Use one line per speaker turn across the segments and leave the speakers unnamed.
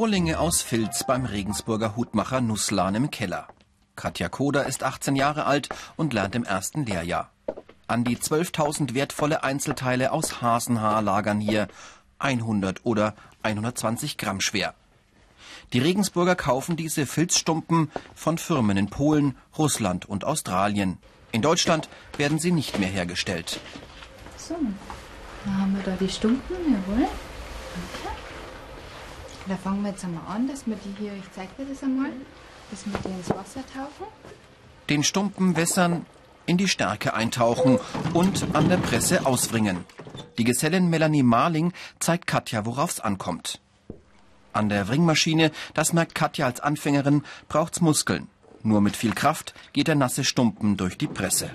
Rohlinge aus Filz beim Regensburger Hutmacher Nusslan im Keller. Katja Koder ist 18 Jahre alt und lernt im ersten Lehrjahr. An die 12.000 wertvolle Einzelteile aus Hasenhaar lagern hier 100 oder 120 Gramm schwer. Die Regensburger kaufen diese Filzstumpen von Firmen in Polen, Russland und Australien. In Deutschland werden sie nicht mehr hergestellt.
So, dann haben wir da die Stumpen, jawohl. Danke. Da fangen wir jetzt einmal an, dass wir die hier, ich zeige dir das einmal, dass wir die ins Wasser tauchen.
Den Stumpen wässern, in die Stärke eintauchen und an der Presse auswringen. Die Gesellin Melanie Marling zeigt Katja, worauf es ankommt. An der Wringmaschine, das merkt Katja als Anfängerin, braucht's Muskeln. Nur mit viel Kraft geht der nasse Stumpen durch die Presse.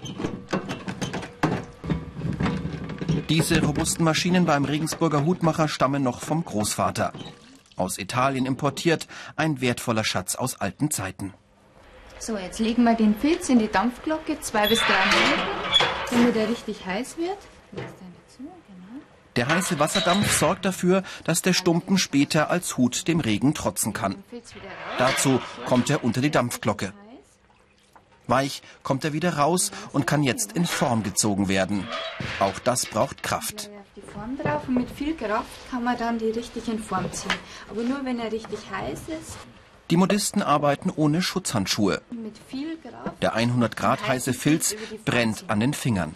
Diese robusten Maschinen beim Regensburger Hutmacher stammen noch vom Großvater. Aus Italien importiert, ein wertvoller Schatz aus alten Zeiten.
So, jetzt legen wir den Filz in die Dampfglocke, zwei bis drei Minuten, damit er richtig heiß wird. Genau.
Der heiße Wasserdampf sorgt dafür, dass der Stumpen später als Hut dem Regen trotzen kann. Dazu kommt er unter die Dampfglocke. Weich kommt er wieder raus und kann jetzt in Form gezogen werden. Auch das braucht Kraft.
Die Form drauf und mit viel Kraft kann man dann die richtig in Form ziehen. Aber nur wenn er richtig heiß ist.
Die Modisten arbeiten ohne Schutzhandschuhe.
Mit viel Kraft.
Der 100 Grad heiße Filz brennt an den Fingern.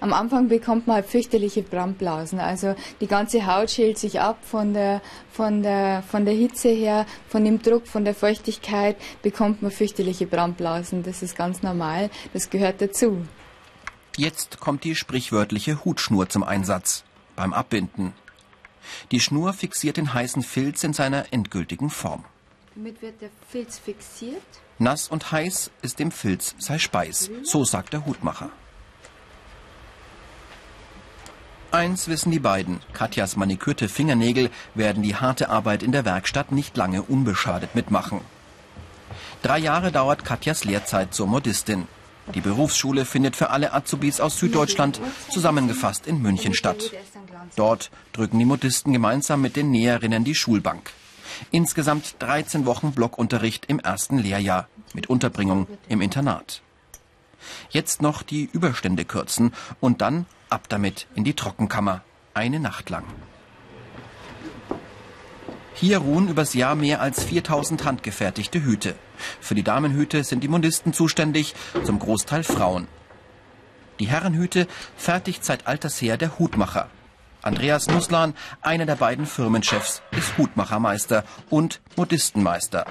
Am Anfang bekommt man halt fürchterliche Brandblasen. Also die ganze Haut schält sich ab von der, von, der, von der Hitze her, von dem Druck, von der Feuchtigkeit bekommt man fürchterliche Brandblasen. Das ist ganz normal, das gehört dazu.
Jetzt kommt die sprichwörtliche Hutschnur zum Einsatz beim Abbinden. Die Schnur fixiert den heißen Filz in seiner endgültigen Form.
Damit wird der Filz fixiert.
Nass und heiß ist dem Filz sei Speis, so sagt der Hutmacher. Eins wissen die beiden. Katjas manikürte Fingernägel werden die harte Arbeit in der Werkstatt nicht lange unbeschadet mitmachen. Drei Jahre dauert Katjas Lehrzeit zur Modistin. Die Berufsschule findet für alle Azubis aus Süddeutschland zusammengefasst in München statt. Dort drücken die Modisten gemeinsam mit den Näherinnen die Schulbank. Insgesamt 13 Wochen Blockunterricht im ersten Lehrjahr mit Unterbringung im Internat. Jetzt noch die Überstände kürzen und dann ab damit in die Trockenkammer. Eine Nacht lang. Hier ruhen übers Jahr mehr als 4000 handgefertigte Hüte. Für die Damenhüte sind die Mondisten zuständig, zum Großteil Frauen. Die Herrenhüte fertigt seit alters her der Hutmacher. Andreas Nusslan, einer der beiden Firmenchefs, ist Hutmachermeister und Modistenmeister.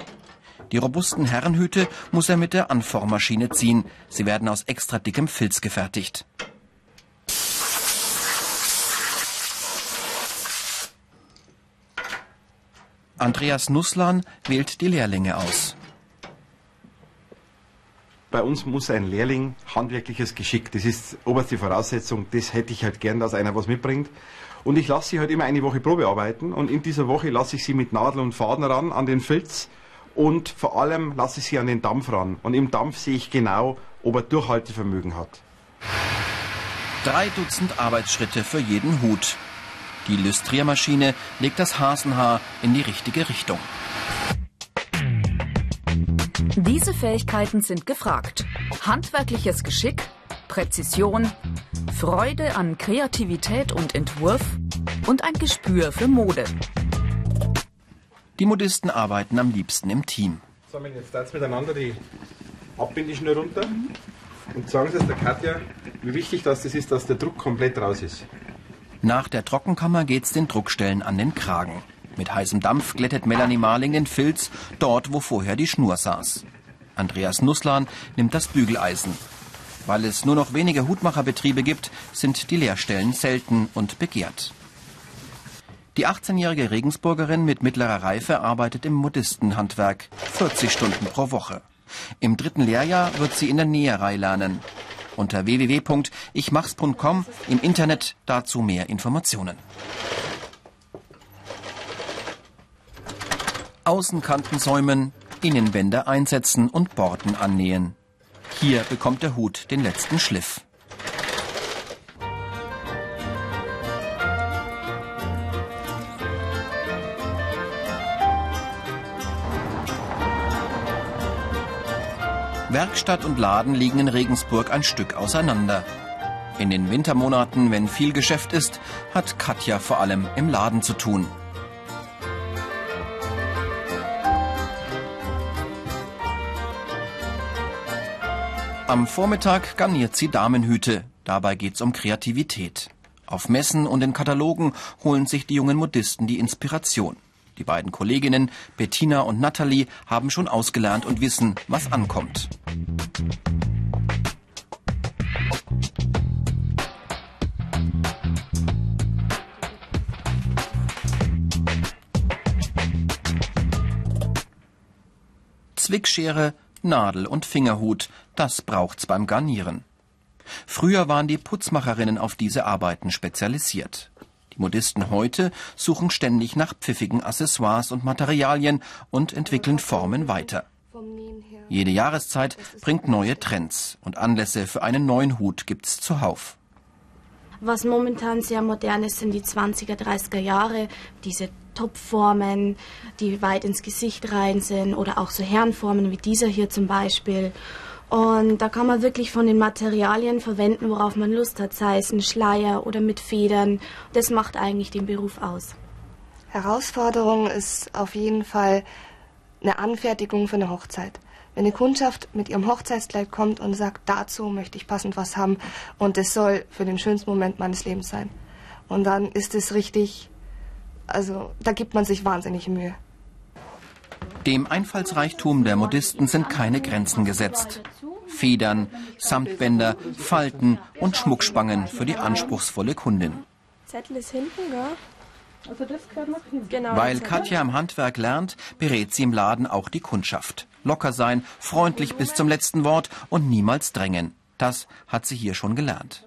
Die robusten Herrenhüte muss er mit der Anformmaschine ziehen. Sie werden aus extra dickem Filz gefertigt. Andreas Nusslan wählt die Lehrlinge aus.
Bei uns muss ein Lehrling handwerkliches Geschick, das ist oberste Voraussetzung, das hätte ich halt gern, dass einer was mitbringt. Und ich lasse sie halt immer eine Woche Probe arbeiten und in dieser Woche lasse ich sie mit Nadel und Faden ran an den Filz und vor allem lasse ich sie an den Dampf ran. Und im Dampf sehe ich genau, ob er Durchhaltevermögen hat.
Drei Dutzend Arbeitsschritte für jeden Hut. Die Lüstriermaschine legt das Hasenhaar in die richtige Richtung.
Diese Fähigkeiten sind gefragt. Handwerkliches Geschick, Präzision, Freude an Kreativität und Entwurf und ein Gespür für Mode.
Die Modisten arbeiten am liebsten im Team.
So, jetzt jetzt miteinander die Abbindeschnur runter und sagen Sie es der Katja, wie wichtig das ist, dass der Druck komplett raus ist.
Nach der Trockenkammer geht's den Druckstellen an den Kragen. Mit heißem Dampf glättet Melanie Marling den Filz dort, wo vorher die Schnur saß. Andreas Nusslan nimmt das Bügeleisen. Weil es nur noch wenige Hutmacherbetriebe gibt, sind die Lehrstellen selten und begehrt. Die 18-jährige Regensburgerin mit mittlerer Reife arbeitet im Modistenhandwerk 40 Stunden pro Woche. Im dritten Lehrjahr wird sie in der Näherei lernen unter www.ichmachs.com im Internet dazu mehr Informationen. Außenkanten säumen, Innenwände einsetzen und Borden annähen. Hier bekommt der Hut den letzten Schliff. Werkstatt und Laden liegen in Regensburg ein Stück auseinander. In den Wintermonaten, wenn viel Geschäft ist, hat Katja vor allem im Laden zu tun. Am Vormittag garniert sie Damenhüte. Dabei geht's um Kreativität. Auf Messen und in Katalogen holen sich die jungen Modisten die Inspiration. Die beiden Kolleginnen Bettina und Natalie haben schon ausgelernt und wissen, was ankommt. Zwickschere, Nadel und Fingerhut, das braucht's beim Garnieren. Früher waren die Putzmacherinnen auf diese Arbeiten spezialisiert. Die Modisten heute suchen ständig nach pfiffigen Accessoires und Materialien und entwickeln Formen weiter. Jede Jahreszeit bringt neue Trends und Anlässe für einen neuen Hut gibt's zuhauf.
Was momentan sehr modern ist, sind die 20er, 30er Jahre, diese Topformen, die weit ins Gesicht rein sind oder auch so Herrenformen wie dieser hier zum Beispiel. Und da kann man wirklich von den Materialien verwenden, worauf man Lust hat, sei es ein Schleier oder mit Federn. Das macht eigentlich den Beruf aus.
Herausforderung ist auf jeden Fall eine Anfertigung für eine Hochzeit. Wenn eine Kundschaft mit ihrem Hochzeitskleid kommt und sagt, dazu möchte ich passend was haben und es soll für den schönsten Moment meines Lebens sein. Und dann ist es richtig, also da gibt man sich wahnsinnig Mühe.
Dem Einfallsreichtum der Modisten sind keine Grenzen gesetzt. Federn, Samtbänder, Falten und Schmuckspangen für die anspruchsvolle Kundin.
Zettel ist hinten, gell?
Also das gehört noch hin.
Genau.
Weil Katja im Handwerk lernt, berät sie im Laden auch die Kundschaft. Locker sein, freundlich bis zum letzten Wort und niemals drängen. Das hat sie hier schon gelernt.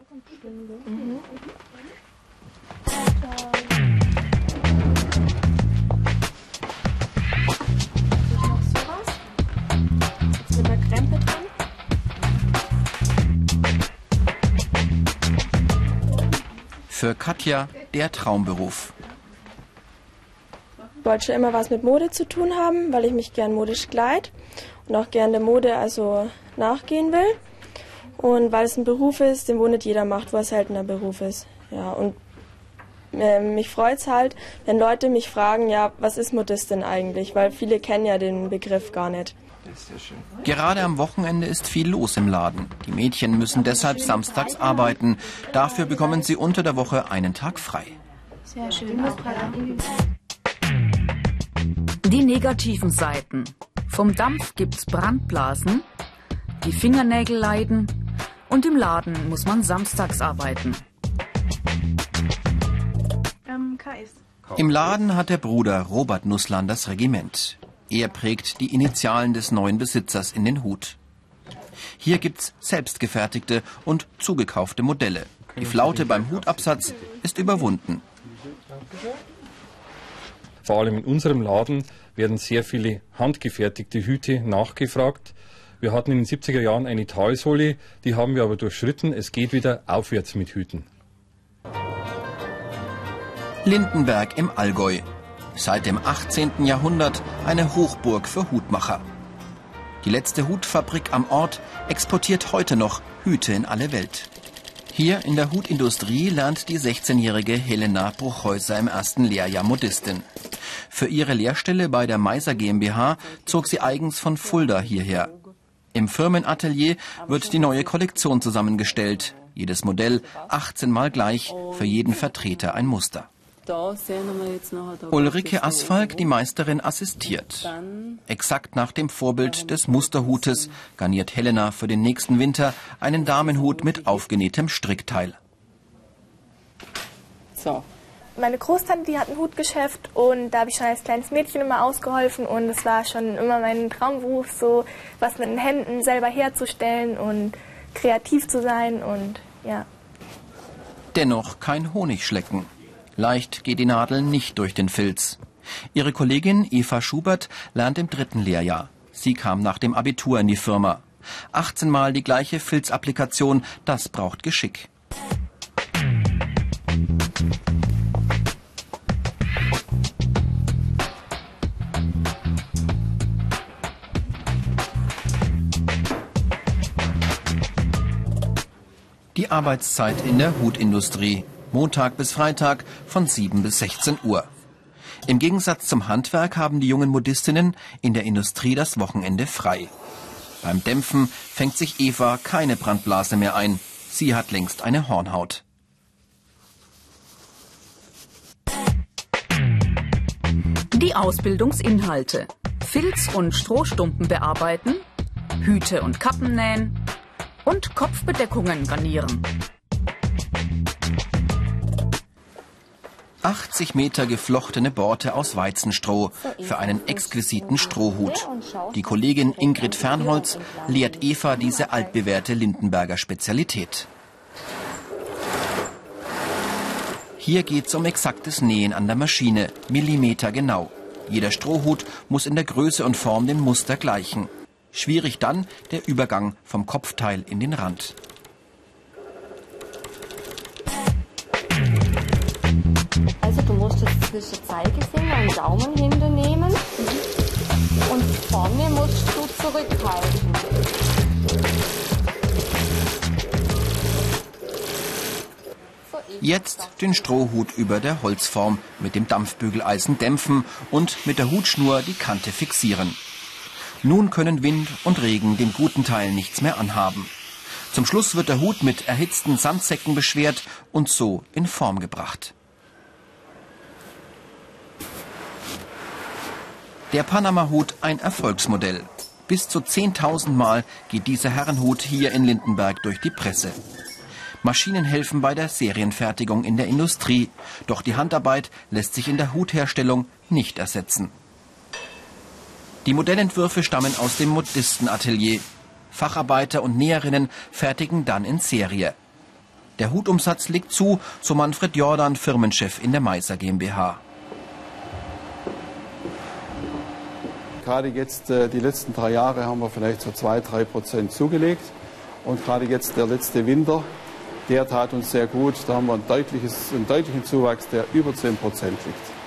Für Katja der Traumberuf.
Ich wollte schon immer was mit Mode zu tun haben, weil ich mich gern modisch kleid und auch gern der Mode also nachgehen will. Und weil es ein Beruf ist, den wohl nicht jeder macht, wo es seltener Beruf ist. Ja, und äh, mich freut's halt, wenn Leute mich fragen, ja, was ist Modistin eigentlich? Weil viele kennen ja den Begriff gar nicht.
Gerade am Wochenende ist viel los im Laden. Die Mädchen müssen deshalb samstags arbeiten. Dafür bekommen sie unter der Woche einen Tag frei.
Sehr schön.
Die negativen Seiten. Vom Dampf gibt's Brandblasen, die Fingernägel leiden und im Laden muss man samstags arbeiten.
Ähm, KS.
Im Laden hat der Bruder Robert Nusslan das Regiment. Er prägt die Initialen des neuen Besitzers in den Hut. Hier gibt's selbstgefertigte und zugekaufte Modelle. Die Flaute beim Hutabsatz ist überwunden.
Vor allem in unserem Laden werden sehr viele handgefertigte Hüte nachgefragt. Wir hatten in den 70er Jahren eine Talsohle, die haben wir aber durchschritten. Es geht wieder aufwärts mit Hüten.
Lindenberg im Allgäu. Seit dem 18. Jahrhundert eine Hochburg für Hutmacher. Die letzte Hutfabrik am Ort exportiert heute noch Hüte in alle Welt. Hier in der Hutindustrie lernt die 16-jährige Helena Bruchhäuser im ersten Lehrjahr Modistin. Für ihre Lehrstelle bei der Meiser GmbH zog sie eigens von Fulda hierher. Im Firmenatelier wird die neue Kollektion zusammengestellt. Jedes Modell 18 mal gleich, für jeden Vertreter ein Muster. Ulrike Asfalk, die Meisterin, assistiert. Exakt nach dem Vorbild des Musterhutes garniert Helena für den nächsten Winter einen Damenhut mit aufgenähtem Strickteil.
so.
Meine Großtante, die hat ein Hutgeschäft und da habe ich schon als kleines Mädchen immer ausgeholfen und es war schon immer mein Traumberuf, so was mit den Händen selber herzustellen und kreativ zu sein und ja.
Dennoch kein Honigschlecken. Leicht geht die Nadel nicht durch den Filz. Ihre Kollegin Eva Schubert lernt im dritten Lehrjahr. Sie kam nach dem Abitur in die Firma. 18 Mal die gleiche Filzapplikation, das braucht Geschick. Arbeitszeit in der Hutindustrie. Montag bis Freitag von 7 bis 16 Uhr. Im Gegensatz zum Handwerk haben die jungen Modistinnen in der Industrie das Wochenende frei. Beim Dämpfen fängt sich Eva keine Brandblase mehr ein. Sie hat längst eine Hornhaut.
Die Ausbildungsinhalte. Filz- und Strohstumpen bearbeiten, Hüte und Kappen nähen und Kopfbedeckungen garnieren.
80 Meter geflochtene Borte aus Weizenstroh für einen exquisiten Strohhut. Die Kollegin Ingrid Fernholz lehrt Eva diese altbewährte Lindenberger Spezialität. Hier geht's um exaktes Nähen an der Maschine, Millimeter genau. Jeder Strohhut muss in der Größe und Form dem Muster gleichen. Schwierig dann der Übergang vom Kopfteil in den Rand.
Also du musst jetzt zwischen Zeigefinger und Daumen hinternehmen und vorne musst du zurückhalten.
Jetzt den Strohhut über der Holzform mit dem Dampfbügeleisen dämpfen und mit der Hutschnur die Kante fixieren. Nun können Wind und Regen dem guten Teil nichts mehr anhaben. Zum Schluss wird der Hut mit erhitzten Sandsäcken beschwert und so in Form gebracht. Der Panama-Hut ein Erfolgsmodell. Bis zu 10.000 Mal geht dieser Herrenhut hier in Lindenberg durch die Presse. Maschinen helfen bei der Serienfertigung in der Industrie. Doch die Handarbeit lässt sich in der Hutherstellung nicht ersetzen. Die Modellentwürfe stammen aus dem Modistenatelier. Facharbeiter und Näherinnen fertigen dann in Serie. Der Hutumsatz liegt zu, so Manfred Jordan, Firmenchef in der Meiser GmbH.
Gerade jetzt äh, die letzten drei Jahre haben wir vielleicht so zwei, drei Prozent zugelegt. Und gerade jetzt der letzte Winter, der tat uns sehr gut. Da haben wir ein deutliches, einen deutlichen Zuwachs, der über 10 Prozent liegt.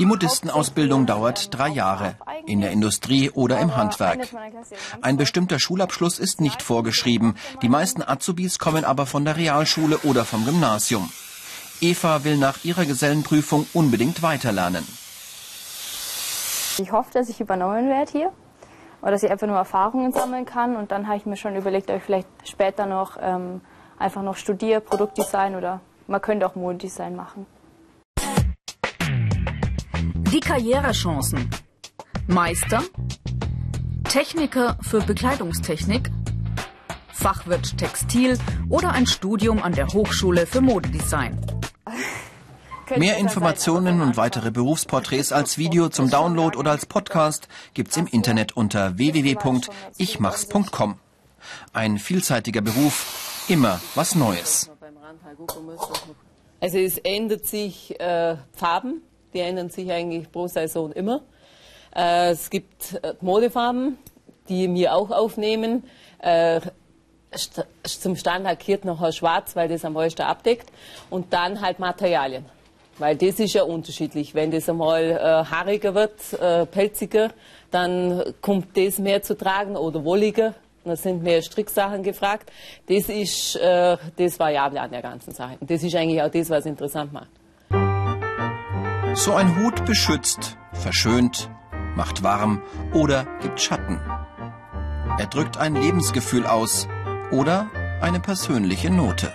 Die Modistenausbildung dauert drei Jahre, in der Industrie oder im Handwerk. Ein bestimmter Schulabschluss ist nicht vorgeschrieben. Die meisten Azubis kommen aber von der Realschule oder vom Gymnasium. Eva will nach ihrer Gesellenprüfung unbedingt weiterlernen.
Ich hoffe, dass ich übernommen werde hier oder dass ich einfach nur Erfahrungen sammeln kann. Und dann habe ich mir schon überlegt, ob ich vielleicht später noch ähm, einfach noch studiere, Produktdesign oder man könnte auch Modedesign machen.
Die Karrierechancen. Meister, Techniker für Bekleidungstechnik, Fachwirt Textil oder ein Studium an der Hochschule für Modedesign.
Mehr Informationen und weitere Berufsporträts als Video zum Download oder als Podcast gibt's im Internet unter www.ichmachs.com. Ein vielseitiger Beruf, immer was Neues.
Also es ändert sich äh, Farben, die ändern sich eigentlich pro Saison immer. Äh, es gibt äh, Modefarben, die wir auch aufnehmen. Äh, st zum Stand lackiert noch schwarz, weil das am meisten abdeckt. Und dann halt Materialien. Weil das ist ja unterschiedlich. Wenn das einmal äh, haariger wird, äh, pelziger, dann kommt das mehr zu tragen oder wolliger. Da sind mehr Stricksachen gefragt. Das ist äh, das Variable an der ganzen Sache. Und das ist eigentlich auch das, was interessant macht.
So ein Hut beschützt, verschönt, macht warm oder gibt Schatten. Er drückt ein Lebensgefühl aus oder eine persönliche Note.